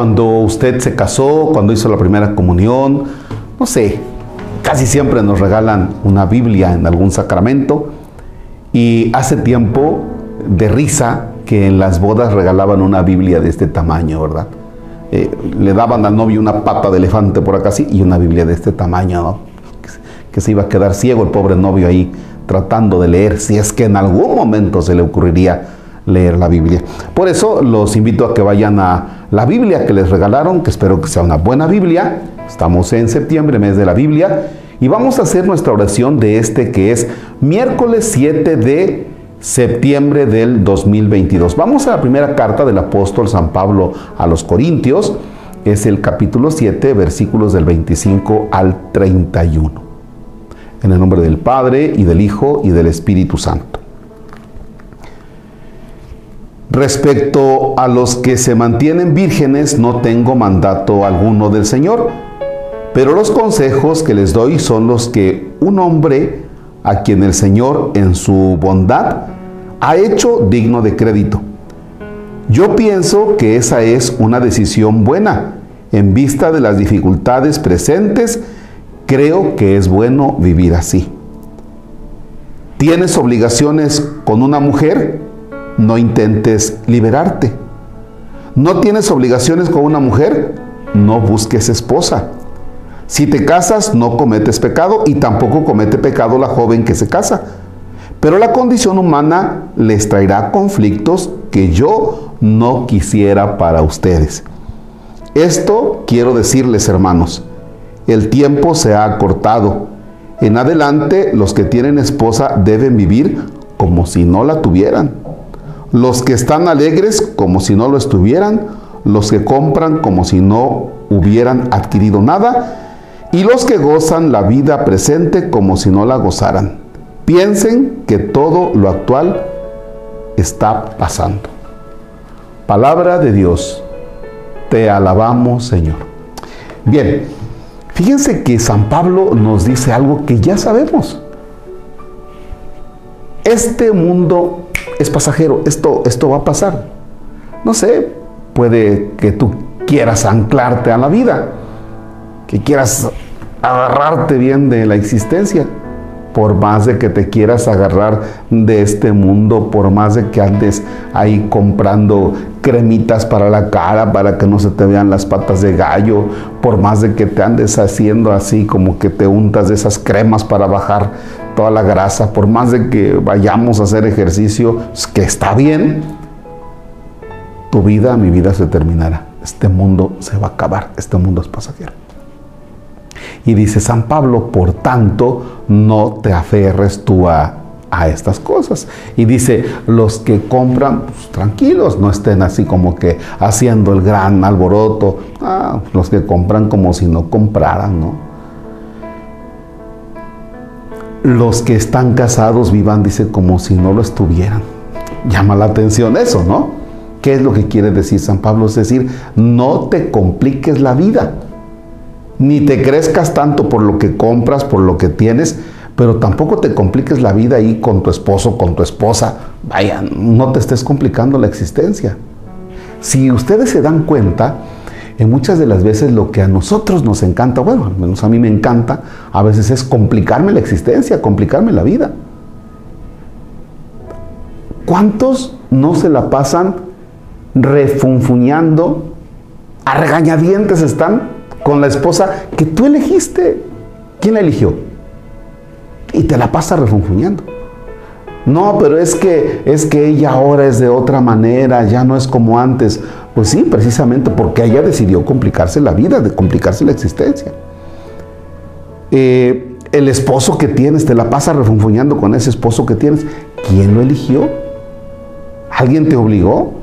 cuando usted se casó, cuando hizo la primera comunión, no sé, casi siempre nos regalan una Biblia en algún sacramento y hace tiempo de risa que en las bodas regalaban una Biblia de este tamaño, ¿verdad? Eh, le daban al novio una pata de elefante por acá así y una Biblia de este tamaño, ¿no? Que se iba a quedar ciego el pobre novio ahí tratando de leer, si es que en algún momento se le ocurriría leer la Biblia. Por eso los invito a que vayan a la Biblia que les regalaron, que espero que sea una buena Biblia. Estamos en septiembre, mes de la Biblia, y vamos a hacer nuestra oración de este que es miércoles 7 de septiembre del 2022. Vamos a la primera carta del apóstol San Pablo a los Corintios, es el capítulo 7, versículos del 25 al 31. En el nombre del Padre y del Hijo y del Espíritu Santo. Respecto a los que se mantienen vírgenes, no tengo mandato alguno del Señor, pero los consejos que les doy son los que un hombre a quien el Señor en su bondad ha hecho digno de crédito. Yo pienso que esa es una decisión buena. En vista de las dificultades presentes, creo que es bueno vivir así. ¿Tienes obligaciones con una mujer? No intentes liberarte. ¿No tienes obligaciones con una mujer? No busques esposa. Si te casas, no cometes pecado y tampoco comete pecado la joven que se casa. Pero la condición humana les traerá conflictos que yo no quisiera para ustedes. Esto quiero decirles, hermanos, el tiempo se ha acortado. En adelante, los que tienen esposa deben vivir como si no la tuvieran. Los que están alegres como si no lo estuvieran. Los que compran como si no hubieran adquirido nada y los que gozan la vida presente como si no la gozaran. Piensen que todo lo actual está pasando. Palabra de Dios, te alabamos Señor. Bien, fíjense que San Pablo nos dice algo que ya sabemos. Este mundo es pasajero, esto, esto va a pasar. No sé, puede que tú quieras anclarte a la vida que quieras agarrarte bien de la existencia, por más de que te quieras agarrar de este mundo, por más de que andes ahí comprando cremitas para la cara para que no se te vean las patas de gallo, por más de que te andes haciendo así como que te untas de esas cremas para bajar toda la grasa, por más de que vayamos a hacer ejercicio, que está bien, tu vida, mi vida se terminará. Este mundo se va a acabar, este mundo es pasajero. Y dice San Pablo, por tanto, no te aferres tú a, estas cosas. Y dice, los que compran, pues, tranquilos, no estén así como que haciendo el gran alboroto. Ah, los que compran como si no compraran, ¿no? Los que están casados vivan, dice, como si no lo estuvieran. Llama la atención eso, ¿no? ¿Qué es lo que quiere decir San Pablo? Es decir, no te compliques la vida ni te crezcas tanto por lo que compras, por lo que tienes, pero tampoco te compliques la vida ahí con tu esposo, con tu esposa. Vaya, no te estés complicando la existencia. Si ustedes se dan cuenta, en muchas de las veces lo que a nosotros nos encanta, bueno, al menos a mí me encanta, a veces es complicarme la existencia, complicarme la vida. ¿Cuántos no se la pasan refunfuñando, a regañadientes están con la esposa que tú elegiste. ¿Quién la eligió? Y te la pasa refunfuñando. No, pero es que es que ella ahora es de otra manera, ya no es como antes. Pues sí, precisamente porque ella decidió complicarse la vida, de complicarse la existencia. Eh, el esposo que tienes, te la pasa refunfuñando con ese esposo que tienes. ¿Quién lo eligió? ¿Alguien te obligó?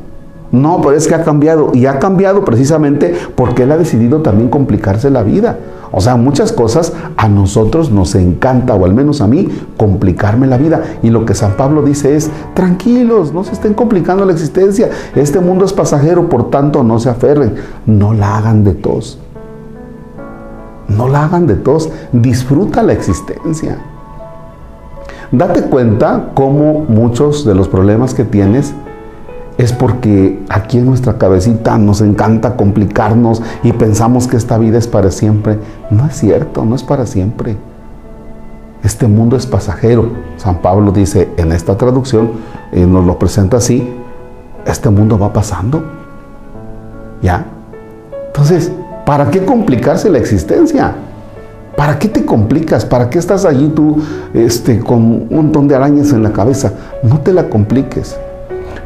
No, pero es que ha cambiado. Y ha cambiado precisamente porque él ha decidido también complicarse la vida. O sea, muchas cosas a nosotros nos encanta, o al menos a mí, complicarme la vida. Y lo que San Pablo dice es, tranquilos, no se estén complicando la existencia. Este mundo es pasajero, por tanto no se aferren. No la hagan de tos. No la hagan de tos. Disfruta la existencia. Date cuenta cómo muchos de los problemas que tienes es porque aquí en nuestra cabecita nos encanta complicarnos y pensamos que esta vida es para siempre. No es cierto, no es para siempre. Este mundo es pasajero. San Pablo dice en esta traducción, y nos lo presenta así, este mundo va pasando. ¿Ya? Entonces, ¿para qué complicarse la existencia? ¿Para qué te complicas? ¿Para qué estás allí tú este, con un montón de arañas en la cabeza? No te la compliques.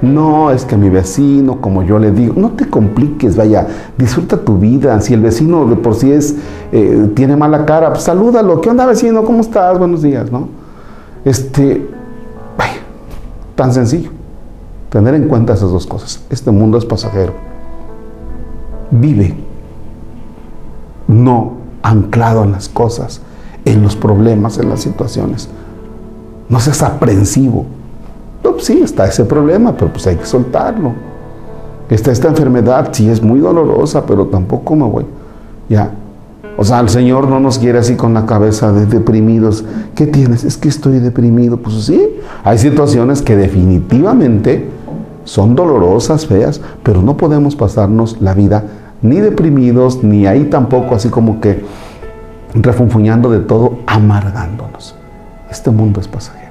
No, es que mi vecino, como yo le digo, no te compliques, vaya, disfruta tu vida. Si el vecino de por sí es, eh, tiene mala cara, pues salúdalo. ¿Qué onda vecino? ¿Cómo estás? Buenos días, ¿no? Este, vaya, tan sencillo. Tener en cuenta esas dos cosas. Este mundo es pasajero. Vive, no anclado en las cosas, en los problemas, en las situaciones. No seas aprensivo pues sí, está ese problema, pero pues hay que soltarlo. Está esta enfermedad, sí es muy dolorosa, pero tampoco me voy. Ya. O sea, el Señor no nos quiere así con la cabeza de deprimidos. ¿Qué tienes? Es que estoy deprimido. Pues sí, hay situaciones que definitivamente son dolorosas, feas, pero no podemos pasarnos la vida ni deprimidos, ni ahí tampoco así como que refunfuñando de todo, amargándonos. Este mundo es pasajero.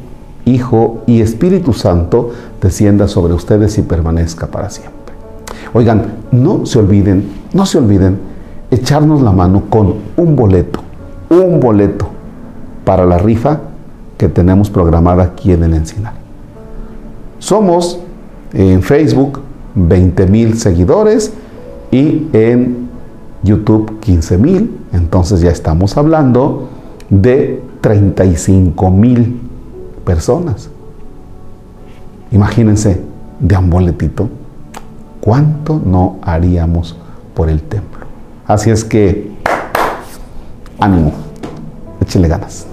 Hijo y Espíritu Santo descienda sobre ustedes y permanezca para siempre. Oigan, no se olviden, no se olviden echarnos la mano con un boleto, un boleto para la rifa que tenemos programada aquí en el Encinar. Somos en Facebook 20 mil seguidores y en YouTube 15 mil, entonces ya estamos hablando de 35 mil personas. Imagínense, de un boletito, ¿cuánto no haríamos por el templo? Así es que, ánimo, échele ganas.